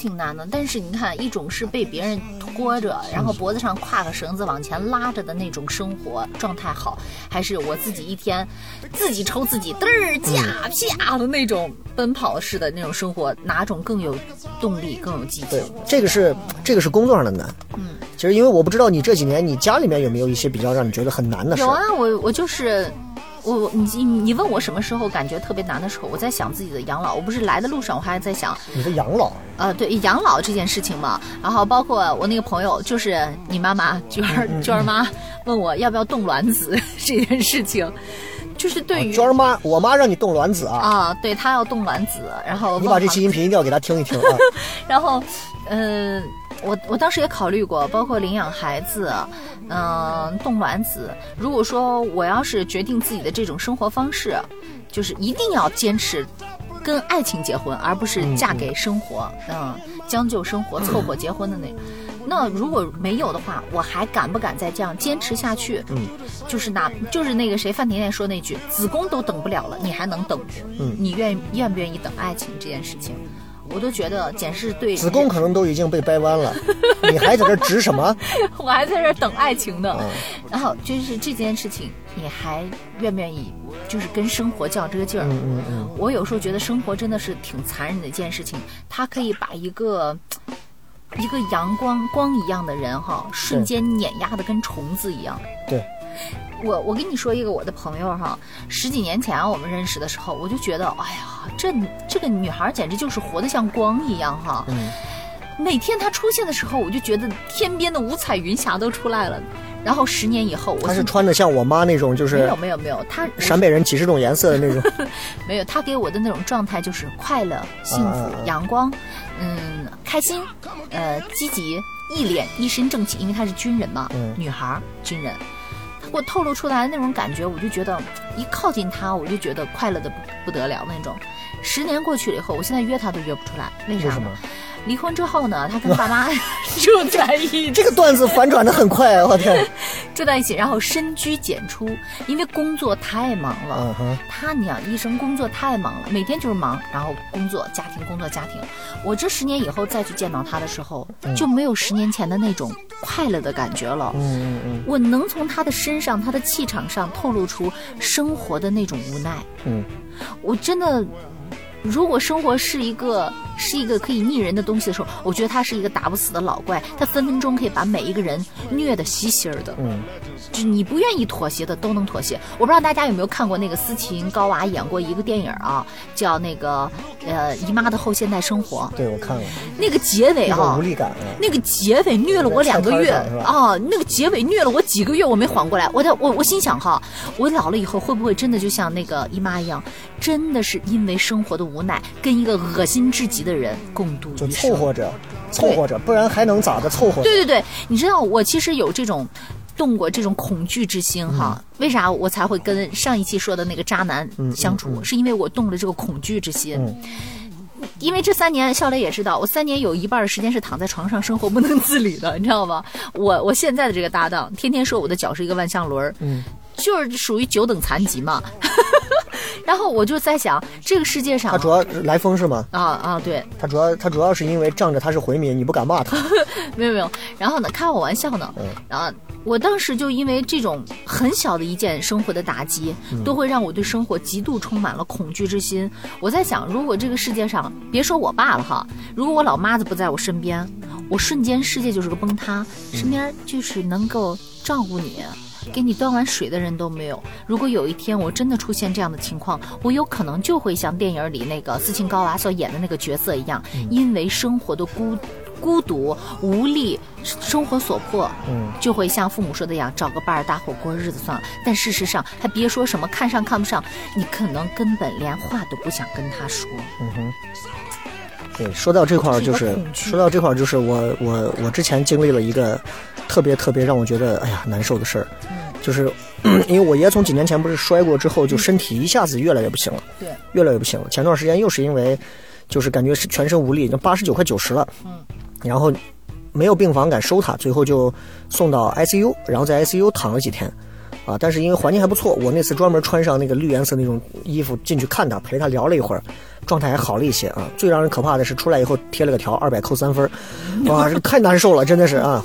挺难的，但是你看，一种是被别人拖着，然后脖子上挎个绳子往前拉着的那种生活状态好，还是我自己一天自己抽自己嘚儿架啪的那种奔跑式的那种生活，哪种更有动力，更有激对情？，这个是这个是工作上的难。嗯，其实因为我不知道你这几年你家里面有没有一些比较让你觉得很难的事。有啊，我我就是。我我你你你问我什么时候感觉特别难的时候，我在想自己的养老。我不是来的路上，我还在想，你的养老，呃，对养老这件事情嘛，然后包括我那个朋友，就是你妈妈娟儿娟儿妈问我要不要冻卵子 这件事情，就是对于娟儿妈，我妈让你冻卵子啊，啊，对她要冻卵子，然后你把这期音频一定要给她听一听啊。然后，嗯、我我当时也考虑过，包括领养孩子，嗯、冻卵子。如果说我要是决定自己的这种生活方式，就是一定要坚持跟爱情结婚，而不是嫁给生活，嗯，将就生活凑合结婚的那种。那如果没有的话，我还敢不敢再这样坚持下去？嗯，就是哪就是那个谁范甜甜说那句“子宫都等不了了，你还能等”，嗯你愿愿不愿意等爱情这件事情？我都觉得简直是对子宫可能都已经被掰弯了，你还在这值什么？我还在这儿等爱情呢。嗯然后就是这件事情，你还愿不愿意，就是跟生活较这个劲儿？嗯嗯嗯，我有时候觉得生活真的是挺残忍的一件事情，它可以把一个。一个阳光光一样的人哈，瞬间碾压的跟虫子一样。对，我我跟你说一个我的朋友哈，十几年前我们认识的时候，我就觉得，哎呀，这这个女孩简直就是活得像光一样哈。嗯每天她出现的时候，我就觉得天边的五彩云霞都出来了。然后十年以后，我她是穿的像我妈那种，就是没有没有没有，她陕北人几十种颜色的那种。没有，她给我的那种状态就是快乐、幸福、阳光，嗯，开心，呃，积极，一脸一身正气，因为她是军人嘛，嗯女孩儿军人。我透露出来的那种感觉，我就觉得一靠近他，我就觉得快乐的不得了那种。十年过去了以后，我现在约他都约不出来，为啥为什么？离婚之后呢，他跟爸妈 住在一起，这个段子反转的很快啊，我天！住在一起，然后深居简出，因为工作太忙了。嗯哼，他娘医生工作太忙了，每天就是忙，然后工作、家庭、工作、家庭。我这十年以后再去见到他的时候，就没有十年前的那种快乐的感觉了。嗯嗯嗯我能从他的身上、他的气场上透露出生活的那种无奈。嗯，我真的，如果生活是一个是一个可以逆人的东西的时候，我觉得他是一个打不死的老怪，他分分钟可以把每一个人虐得稀稀儿的。嗯，就你不愿意妥协的都能妥协。我不知道大家有没有看过那个斯琴高娃演过一个电影啊，叫那个呃姨妈的后现代生活。对我看了，那个结尾一种啊无，力感啊。那个结尾虐了我两个月啊，那个结尾虐了我几个月，我没缓过来。我在我我心想哈，我老了以后会不会真的就像那个姨妈一样，真的是因为生活的无奈，跟一个恶心至极的人共度就余生？凑合着，凑合着，不然还能咋的？凑合着。对对对，你知道我其实有这种动过这种恐惧之心哈。为啥我才会跟上一期说的那个渣男相处？是因为我动了这个恐惧之心。嗯因为这三年，笑雷也知道，我三年有一半的时间是躺在床上生活不能自理的，你知道吗？我我现在的这个搭档，天天说我的脚是一个万向轮儿，嗯，就是属于九等残疾嘛。然后我就在想，这个世界上他主要来风是吗？啊啊，对，他主要他主要是因为仗着他是回民，你不敢骂他。没有没有，然后呢，开我玩笑呢，然后我当时就因为这种很小的一件生活的打击，都会让我对生活极度充满了恐惧之心。我在想，如果这个世界上，别说我爸了哈，如果我老妈子不在我身边，我瞬间世界就是个崩塌，身边就是能够照顾你。给你端碗水的人都没有。如果有一天我真的出现这样的情况，我有可能就会像电影里那个斯琴高娃所演的那个角色一样，因为生活的孤孤独、无力、生活所迫，嗯，就会像父母说的一样，找个伴儿搭伙过日子算了。但事实上，还别说什么看上看不上，你可能根本连话都不想跟他说。嗯哼对，说到这块儿，就是说到这块儿，就是我我我之前经历了一个特别特别让我觉得哎呀难受的事儿，嗯就是 因为我爷从几年前不是摔过之后，就身体一下子越来越不行了，对，越来越不行了。前段时间又是因为就是感觉是全身无力，已经八十九快九十了，嗯，然后没有病房敢收他，最后就送到 ICU，然后在 ICU 躺了几天。啊，但是因为环境还不错，我那次专门穿上那个绿颜色那种衣服进去看他，陪他聊了一会儿，状态还好了一些啊。最让人可怕的是出来以后贴了个条，二百扣三分，哇，这太难受了，真的是啊。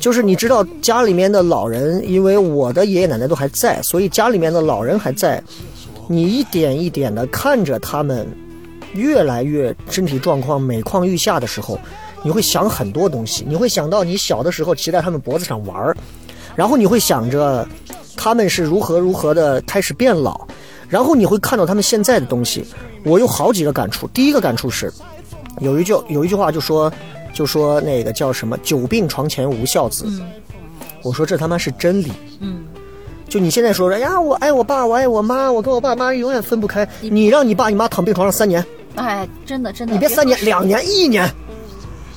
就是你知道家里面的老人，因为我的爷爷奶奶都还在，所以家里面的老人还在，你一点一点的看着他们越来越身体状况每况愈下的时候，你会想很多东西，你会想到你小的时候骑在他们脖子上玩，然后你会想着他们是如何如何的开始变老，然后你会看到他们现在的东西。我有好几个感触，第一个感触是，有一句有一句话就说就说那个叫什么“久病床前无孝子”，我说这他妈是真理。嗯，就你现在说说哎呀，我爱我爸，我爱我妈，我跟我爸妈永远分不开。你让你爸你妈躺病床上三年，哎，真的真的，你别三年、两年、一年，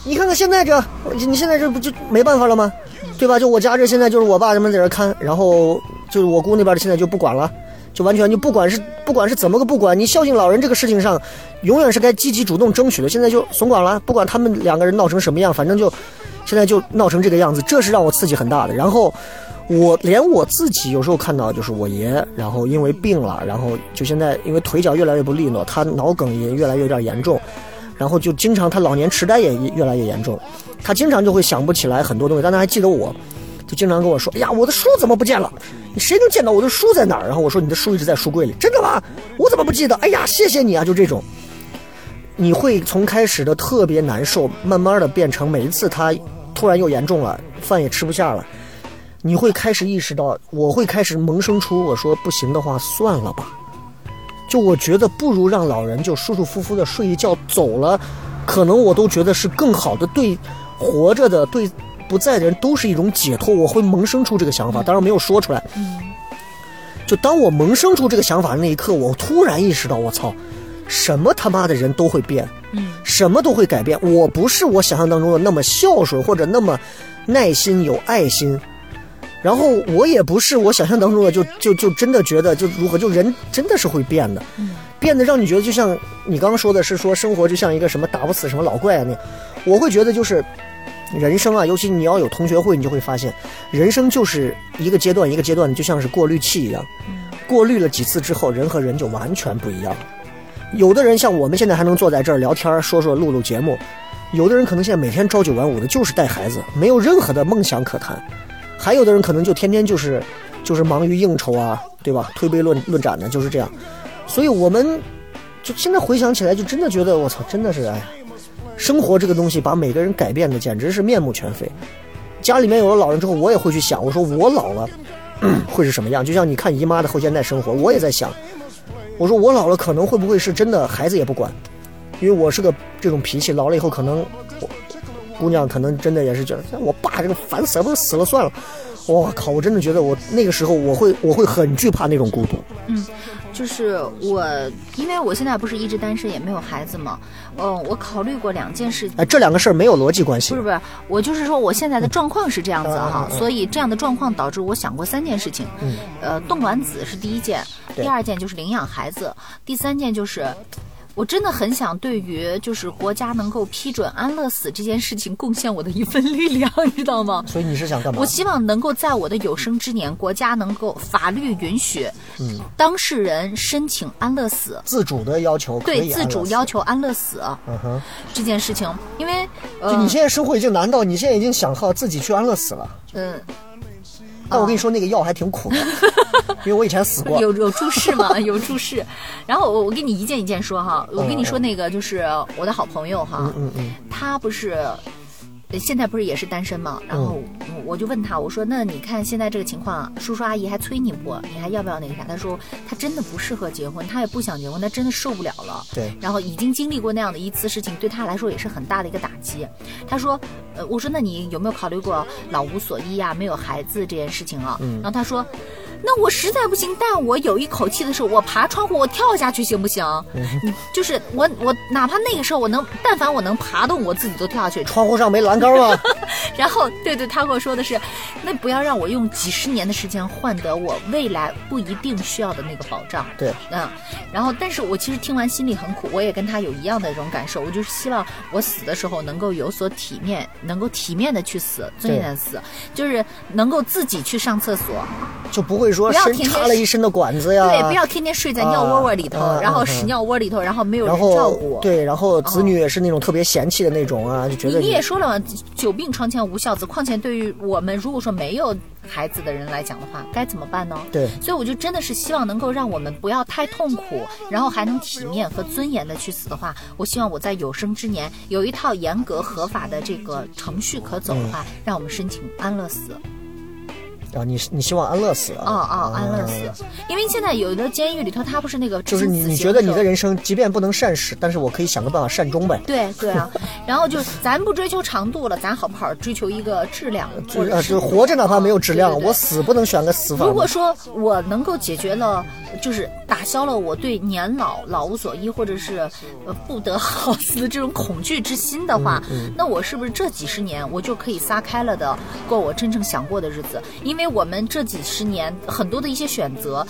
你看看现在这，你现在这不就没办法了吗？对吧？就我家这现在就是我爸他们在这看，然后就是我姑那边的现在就不管了，就完全就不管是不管是怎么个不管，你孝敬老人这个事情上，永远是该积极主动争取的，现在就怂管了，不管他们两个人闹成什么样，反正就现在就闹成这个样子，这是让我刺激很大的。然后我连我自己有时候看到就是我爷，然后因为病了，然后就现在因为腿脚越来越不利落，他脑梗也越来越有点严重。然后就经常他老年痴呆也越来越严重，他经常就会想不起来很多东西，但他还记得我，就经常跟我说：“哎呀，我的书怎么不见了？你谁能见到我的书在哪儿？”然后我说：“你的书一直在书柜里。”真的吗？我怎么不记得？哎呀，谢谢你啊！就这种，你会从开始的特别难受，慢慢的变成每一次他突然又严重了，饭也吃不下了，你会开始意识到，我会开始萌生出我说不行的话，算了吧。就我觉得不如让老人就舒舒服服的睡一觉走了，可能我都觉得是更好的，对活着的对不在的人都是一种解脱。我会萌生出这个想法，当然没有说出来。就当我萌生出这个想法的那一刻，我突然意识到，我操，什么他妈的人都会变，什么都会改变。我不是我想象当中的那么孝顺或者那么耐心有爱心。然后我也不是我想象当中的，就就就真的觉得就如何，就人真的是会变的，变得让你觉得就像你刚刚说的是说生活就像一个什么打不死什么老怪啊那，我会觉得就是人生啊，尤其你要有同学会，你就会发现人生就是一个阶段一个阶段的，就像是过滤器一样，过滤了几次之后，人和人就完全不一样了。有的人像我们现在还能坐在这儿聊天说说录录节目，有的人可能现在每天朝九晚五的，就是带孩子，没有任何的梦想可谈。还有的人可能就天天就是，就是忙于应酬啊，对吧？推杯论论盏的，就是这样。所以我们就现在回想起来，就真的觉得我操，真的是哎呀，生活这个东西把每个人改变的简直是面目全非。家里面有了老人之后，我也会去想，我说我老了 会是什么样？就像你看姨妈的后现代生活，我也在想，我说我老了可能会不会是真的孩子也不管，因为我是个这种脾气，老了以后可能我姑娘可能真的也是觉得像我爸这个烦死了，不是死了算了。我靠！我真的觉得我那个时候我会我会很惧怕那种孤独。就是我，因为我现在不是一直单身，也没有孩子嘛。嗯，我考虑过两件事，哎，这两个事儿没有逻辑关系不是。不是，我就是说我现在的状况是这样子嗯哈，所以这样的状况导致我想过三件事情。嗯，呃，冻卵子是第一件，第二件就是领养孩子，第三件就是。我真的很想对于就是国家能够批准安乐死这件事情贡献我的一份力量，你知道吗？所以你是想干嘛我？希望能够在我的有生之年，国家能够法律允许，嗯当事人申请安乐死，自主的要求对自主要求安乐死嗯哼，这件事情，因为呃，就你现在生活已经难到你现在已经想靠自己去安乐死了。嗯，但我跟你说，那个药还挺苦的，因为我以前死过。有 有注释吗？有注释。然后我我跟你一件一件说哈，我跟你说嗯那个就是我的好朋友哈，嗯嗯，他不是。呃现在不是也是单身吗？然后嗯我我就问他，我说那你看现在这个情况，叔叔阿姨还催你不？你还要不要那个啥？他说他真的不适合结婚，他也不想结婚，他真的受不了了。对然后已经经历过那样的一次事情，对他来说也是很大的一个打击。他说，呃，我说那你有没有考虑过老无所依呀、没有孩子这件事情啊？嗯然后他说。那我实在不行，但我有一口气的时候，我爬窗户，我跳下去行不行？你就是我，我哪怕那个时候我能，但凡我能爬动，我自己都跳下去。窗户上没栏杆吗？然后，对对，他跟我说的是，那不要让我用几十年的时间换得我未来不一定需要的那个保障。对，嗯，然后，但是我其实听完心里很苦，我也跟他有一样的这种感受，我就是希望我死的时候能够有所体面，能够体面的去死，尊严的死，就是能够自己去上厕所，就不会说身不要天天插了一身的管子呀。对，不要天天睡在尿窝窝里头，啊然后嗯屎尿窝里头，然后没有人照顾。对，然后子女也是那种特别嫌弃的那种啊，就觉得你你也说了嘛，久病床前无孝子。况且对于我们如果说没有孩子的人来讲的话，该怎么办呢？对所以我就真的是希望能够让我们不要太痛苦，然后还能体面和尊严的去死的话，我希望我在有生之年有一套严格合法的这个程序可走的话，嗯让我们申请安乐死。啊，你你希望安乐死啊？啊啊，安乐死，因为现在有的监狱里头，他不是那个就是你你觉得你的人生，即便不能善始，但是我可以想个办法善终呗。对对啊，然后就咱不追求长度了，咱好不好追求一个质量，或就活着哪怕没有质量，对对对我死不能选个死法。如果说我能够解决了，就是打消了我对年老老无所依或者是呃不得好死的这种恐惧之心的话，那我是不是这几十年我就可以撒开了的过我真正想过的日子？因为我们这几十年很多的一些选择。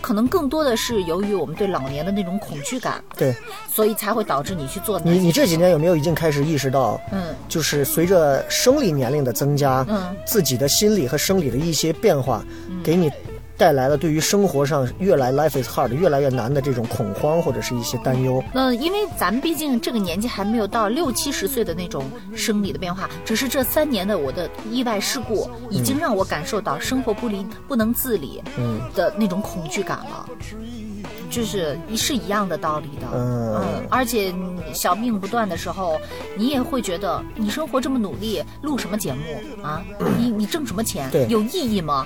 可能更多的是由于我们对老年的那种恐惧感，对所以才会导致你去做。你你这几年有没有已经开始意识到，嗯，就是随着生理年龄的增加，嗯，自己的心理和生理的一些变化，给你带来了对于生活上越来 life is hard 越来越难的这种恐慌或者是一些担忧。那因为咱们毕竟这个年纪还没有到六七十岁的那种生理的变化，只是这三年的我的意外事故，已经让我感受到生活不理不能自理嗯的那种恐惧感了。就是是一样的道理的，嗯而且小命不断的时候，你也会觉得你生活这么努力，录什么节目啊？你你挣什么钱对？有意义吗？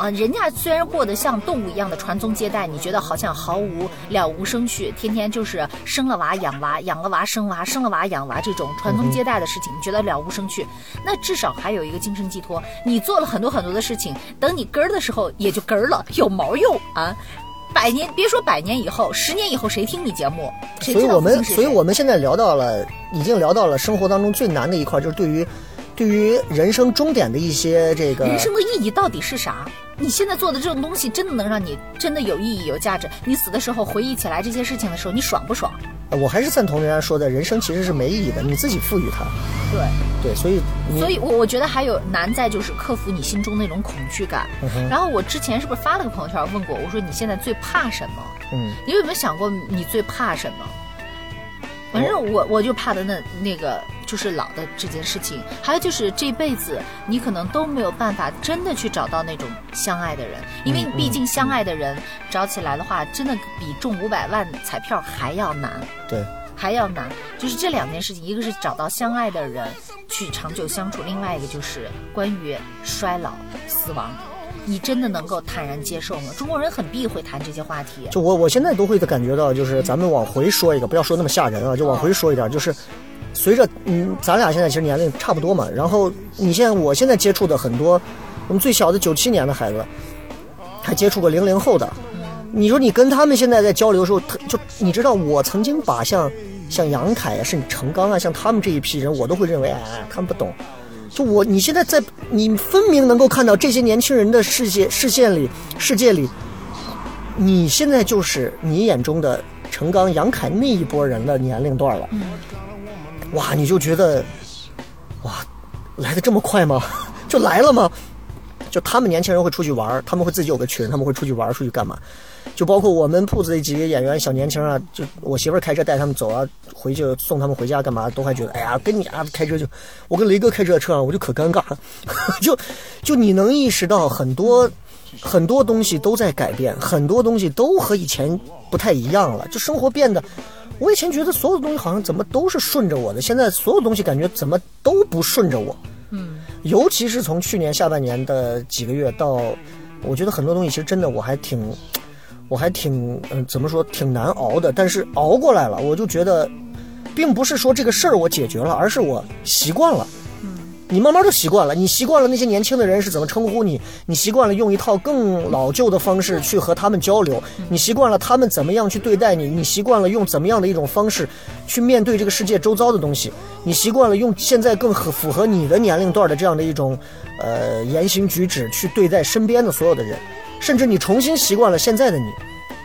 啊，人家虽然过得像动物一样的传宗接代，你觉得好像毫无了无生趣，天天就是生了娃养娃，养了娃生娃，生了娃养娃这种传宗接代的事情，你觉得了无生趣。那至少还有一个精神寄托，你做了很多很多的事情，等你根儿的时候也就根儿了，有毛用啊！百年别说百年以后，十年以后谁听你节目？谁知道所以我们所以我们现在聊到了，已经聊到了生活当中最难的一块，就是对于对于人生终点的一些这个人生的意义到底是啥？你现在做的这种东西，真的能让你真的有意义、有价值？你死的时候回忆起来这些事情的时候，你爽不爽？呃我还是赞同人家说的，人生其实是没意义的，你自己赋予它。对，对，所以所以我我觉得还有难在就是克服你心中那种恐惧感。嗯然后我之前是不是发了个朋友圈问过，我说你现在最怕什么？嗯，你有没有想过你最怕什么？反正我我就怕的那那个就是老的这件事情，还有就是这辈子你可能都没有办法真的去找到那种相爱的人，因为毕竟相爱的人找起来的话，真的比中五百万彩票还要难。对，还要难，就是这两件事情，一个是找到相爱的人去长久相处，另外一个就是关于衰老、死亡，你真的能够坦然接受吗？中国人很避讳谈这些话题。就我我现在都会感觉到，就是咱们往回说一个，不要说那么吓人啊，就往回说一点，就是随着嗯，咱俩现在其实年龄差不多嘛，然后你现在我现在接触的很多，我们最小的九七年的孩子，还接触过零零后的，你说你跟他们现在在交流的时候，特就你知道我曾经把像像杨凯啊，甚至程刚啊，像他们这一批人，我都会认为哎，他们不懂。就我，你现在在，你分明能够看到这些年轻人的世界视线里，世界里，你现在就是你眼中的陈刚、杨凯那一波人的年龄段了。哇，你就觉得，哇，来的这么快吗？就来了吗？就他们年轻人会出去玩，他们会自己有个群，他们会出去玩，出去干嘛？就包括我们铺子的几个演员小年轻啊，就我媳妇儿开车带他们走啊，回去送他们回家干嘛，都还觉得哎呀，跟你啊开车就，我跟雷哥开这车上我就可尴尬，就就你能意识到很多很多东西都在改变，很多东西都和以前不太一样了，就生活变得。我以前觉得所有的东西好像怎么都是顺着我的，现在所有东西感觉怎么都不顺着我。嗯，尤其是从去年下半年的几个月到，我觉得很多东西其实真的我还挺，我还挺嗯、怎么说挺难熬的，但是熬过来了，我就觉得，并不是说这个事儿我解决了，而是我习惯了。你慢慢就习惯了，你习惯了那些年轻的人是怎么称呼你，你习惯了用一套更老旧的方式去和他们交流，你习惯了他们怎么样去对待你，你习惯了用怎么样的一种方式去面对这个世界周遭的东西，你习惯了用现在更合符合你的年龄段的这样的一种呃言行举止去对待身边的所有的人，甚至你重新习惯了现在的你。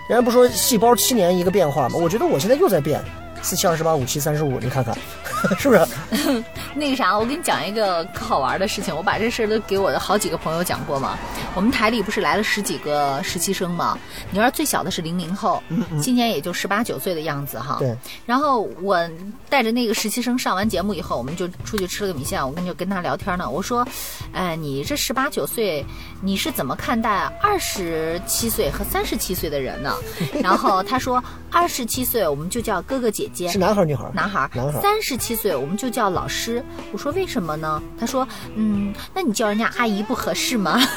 人家不说细胞七年一个变化吗？我觉得我现在又在变，四七二十八，五七三十五，你看看，是不是？那个啥，我跟你讲一个可好玩的事情，我把这事儿都给我的好几个朋友讲过嘛。我们台里不是来了十几个实习生嘛？你说最小的是零零后，今年也就十八九岁的样子哈。对。然后我带着那个实习生上完节目以后，我们就出去吃了个米线，我跟就跟他聊天呢。我说，哎，你这十八九岁，你是怎么看待二十七岁和三十七岁的人呢？然后他说，二十七岁我们就叫哥哥姐姐，是男孩儿女孩儿？男孩儿，男孩儿三十七岁我们就叫老师。我说为什么呢？他说，嗯，那你叫人家阿姨不合适吗？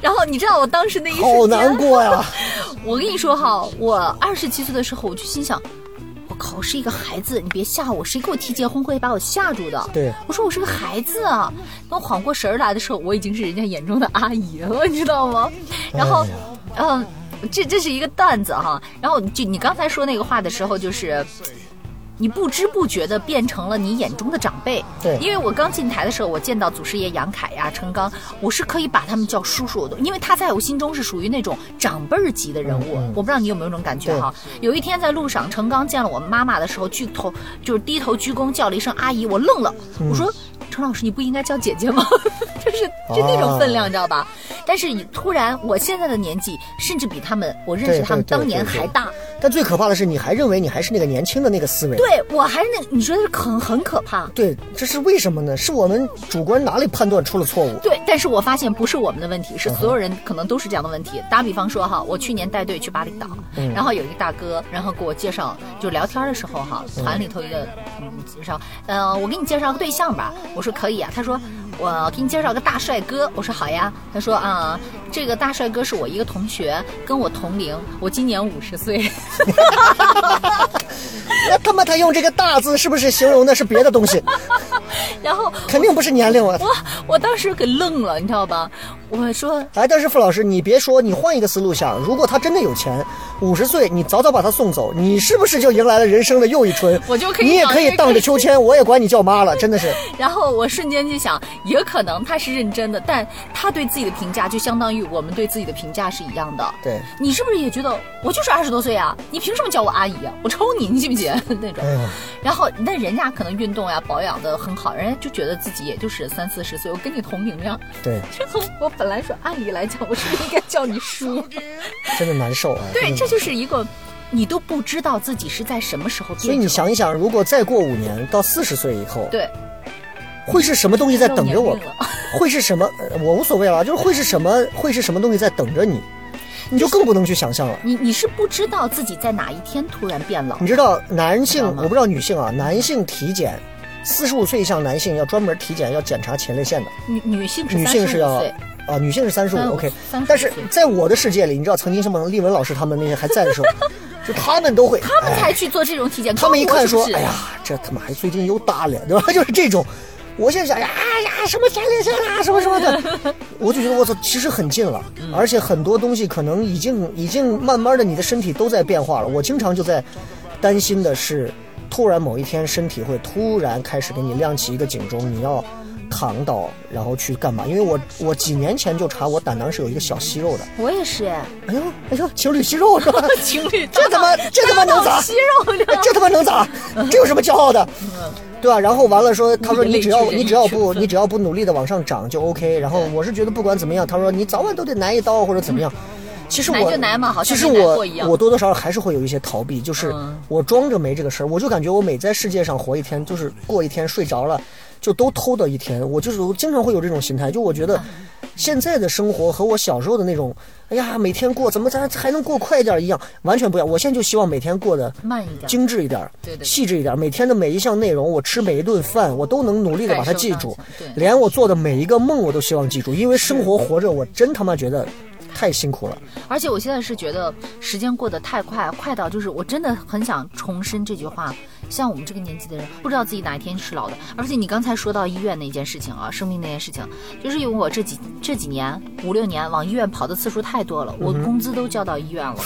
然后你知道我当时那一瞬间，好难过呀！我跟你说哈，我二十七岁的时候，我就心想，我靠，我是一个孩子，你别吓我，谁给我提结婚会把我吓住的？对我说我是个孩子啊。等我缓过神儿来的时候，我已经是人家眼中的阿姨了，你知道吗？然后嗯，这这是一个段子哈。然后就你刚才说那个话的时候，就是你不知不觉的变成了你眼中的长辈。对因为我刚进台的时候，我见到祖师爷杨凯呀、陈刚，我是可以把他们叫叔叔的，因为他在我心中是属于那种长辈儿级的人物。我不知道你有没有这种感觉哈？有一天在路上，陈刚见了我妈妈的时候，鞠头就是低头鞠躬叫了一声阿姨，我愣了，我说。陈老师，你不应该叫姐姐吗？就是就那种分量，你知道吧？但是你突然，我现在的年纪，甚至比他们我认识他们当年对对还大。但最可怕的是，你还认为你还是那个年轻的那个思维。对我还是那，你觉得很很可怕。对，这是为什么呢？是我们主观哪里判断出了错误？对，但是我发现不是我们的问题，是所有人可能都是这样的问题。打比方说哈，我去年带队去巴厘岛，然后有一个大哥，然后给我介绍，就聊天的时候哈，团里头一个嗯介绍，呃，我给你介绍个对象吧，我说可以啊，他说我给你介绍个大帅哥，我说好呀，他说啊、这个大帅哥是我一个同学，跟我同龄，我今年五十岁，那他妈他用这个“大”字，是不是形容的是别的东西？然后肯定不是年龄啊！我我当时给愣了，你知道吧？我说哎，但是傅老师，你别说，你换一个思路想，如果他真的有钱，五十岁，你早早把他送走，你是不是就迎来了人生的又一春？我就可以你也可以荡着秋千，我也管你叫妈了，真的是。然后我瞬间就想，也可能他是认真的，但他对自己的评价就相当于我们对自己的评价是一样的。对，你是不是也觉得我就是二十多岁啊？你凭什么叫我阿姨啊？我抽你，你信不信 那种哎？然后那人家可能运动呀、保养的很好，人家就觉得自己也就是三四十岁，我跟你同龄呀。对，然后我本来说按理来讲，我是不是应该叫你叔？真的难受啊。对，这就是一个你都不知道自己是在什么时候变。所以你想一想，如果再过五年到四十岁以后，对，会是什么东西在等着我？会是什么？呃我无所谓了，就是会是什么？会是什么东西在等着你？你就更不能去想象了。你你是不知道自己在哪一天突然变老你。知道男性我不知道女性啊，男性体检，四十五岁以上男性要专门体检，要检查前列腺的。女女性是女性是要啊，女性是三十五 35，OK。但是在我的世界里，你知道曾经什么丽文老师他们那些还在的时候，就他们都会，他们哎才去做这种体检。他们一看说，哎呀，这他妈还最近又大了，对吧？就是这种。我现在想呀呀，什么前列腺啦，什么什么的，我就觉得我操，其实很近了，而且很多东西可能已经已经慢慢的，你的身体都在变化了。我经常就在担心的是，突然某一天身体会突然开始给你亮起一个警钟，你要躺倒，然后去干嘛？因为我我几年前就查我胆囊是有一个小息肉的，我也是，哎呦哎呦，情侣息肉是吧？情侣这他妈 这他妈能咋？息肉哎这他妈能咋？这有什么骄傲的？对吧？然后完了说，他说你只要你只要不你只要不努力的往上涨就 OK。然后我是觉得不管怎么样，他说你早晚都得挨一刀或者怎么样。其实挨我就挨嘛好像其实我我多多少少还是会有一些逃避，就是嗯我装着没这个事儿，我就感觉我每在世界上活一天，就是过一天睡着了。就都偷的一天，我就是我经常会有这种心态，就我觉得现在的生活和我小时候的那种，哎呀，每天过怎么咱还能过快一点一样，完全不一样。我现在就希望每天过得慢一点，精致一点，对对对细致一点。每天的每一项内容，我吃每一顿饭，我都能努力的把它记住连我做的每一个梦，我都希望记住，因为生活活着，我真他妈觉得太辛苦了。而且我现在是觉得时间过得太快，快到就是我真的很想重申这句话。像我们这个年纪的人，不知道自己哪一天是老的。而且你刚才说到医院那件事情啊，生病那件事情，就是因为我这几这几年五六年往医院跑的次数太多了，我工资都交到医院了。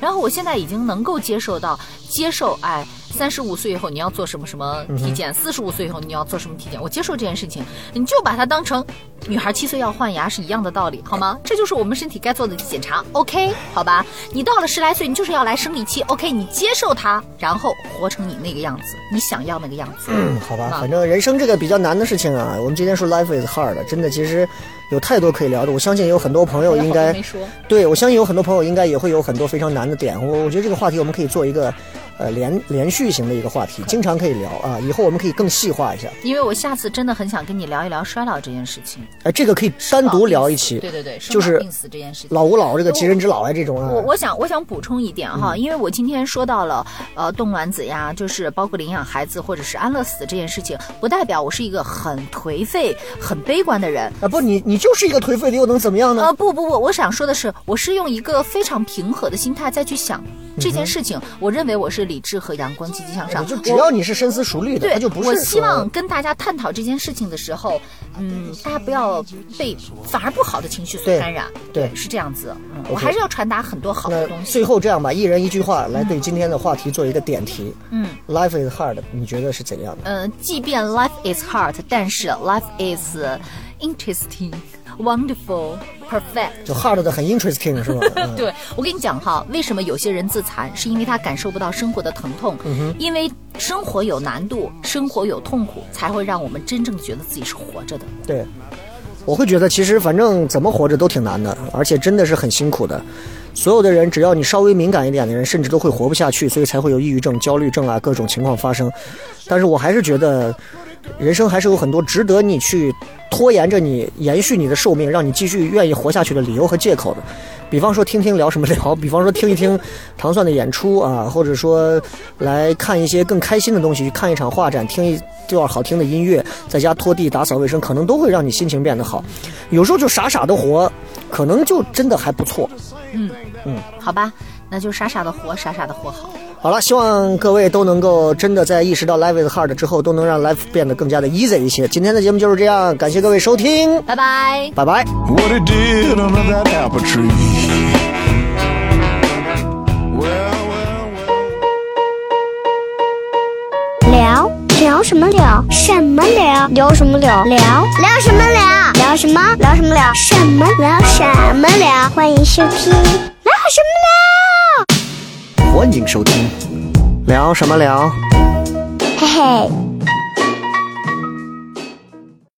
然后我现在已经能够接受到接受，哎，三十五岁以后你要做什么什么体检，四十五岁以后你要做什么体检，我接受这件事情，你就把它当成女孩七岁要换牙是一样的道理，好吗？这就是我们身体该做的检查，OK？好吧？你到了十来岁，你就是要来生理期，OK？你接受它，然后活成你那个样子，你想要那个样子。嗯，好吧，啊反正人生这个比较难的事情啊，我们今天说 life is hard，真的其实有太多可以聊的。我相信有很多朋友应该没说，对，我相信有很多朋友应该也会有很多非常难的点。我我觉得这个话题我们可以做一个呃连连续型的一个话题，经常可以聊啊。以后我们可以更细化一下。因为我下次真的很想跟你聊一聊衰老这件事情，哎，这个可以单独聊一期。对对对，就是病死这件事情。老吾老这个及人之老啊，这种啊，我我想我想补充一点哈，嗯因为我今天说到了呃冻卵子呀，就是包括领养孩子或者是安乐死这件事情，不代表我是一个很颓废、很悲观的人。啊不，你你就是一个颓废的，又能怎么样呢？呃，不不不，我想说的是，我是用一个非常平和的心态再去想这件事情。我认为我是理智和阳光、积极向上。嗯就只要你是深思熟虑的，对，他就不是我希望跟大家探讨这件事情的时候，嗯，大家不要被反而不好的情绪所感染。对是这样子。嗯，我还是要传达很多好的东西。最后这样吧，一人一句话来对今天的话题做一个点题。嗯。Life is hard，你觉得是怎样的？嗯，即便 life is hard，但是 life is interesting、wonderful、perfect。就 hard 的很 interesting 是吧？嗯对我跟你讲哈，为什么有些人自残，是因为他感受不到生活的疼痛，嗯因为生活有难度，生活有痛苦，才会让我们真正觉得自己是活着的。对，我会觉得其实反正怎么活着都挺难的，而且真的是很辛苦的。所有的人，只要你稍微敏感一点的人，甚至都会活不下去，所以才会有抑郁症、焦虑症啊各种情况发生。但是我还是觉得，人生还是有很多值得你去拖延着你延续你的寿命，让你继续愿意活下去的理由和借口的。比方说听听聊什么聊，比方说听一听糖蒜的演出啊，或者说来看一些更开心的东西，去看一场画展，听一段好听的音乐，在家拖地、打扫卫生，可能都会让你心情变得好。有时候就傻傻的活，可能就真的还不错。嗯嗯好吧，那就傻傻的活，傻傻的活好。好了，希望各位都能够真的在意识到 life is hard 之后，都能让 life 变得更加的 easy 一些。今天的节目就是这样，感谢各位收听，拜拜。拜拜。What he did under that apple tree. Well, well, well. 聊聊什么聊？什么聊？聊什么聊？聊聊什么聊？聊什么？聊什么聊？什么聊？什么聊？欢迎收听聊什么欢迎收听，聊什么聊？嘿嘿。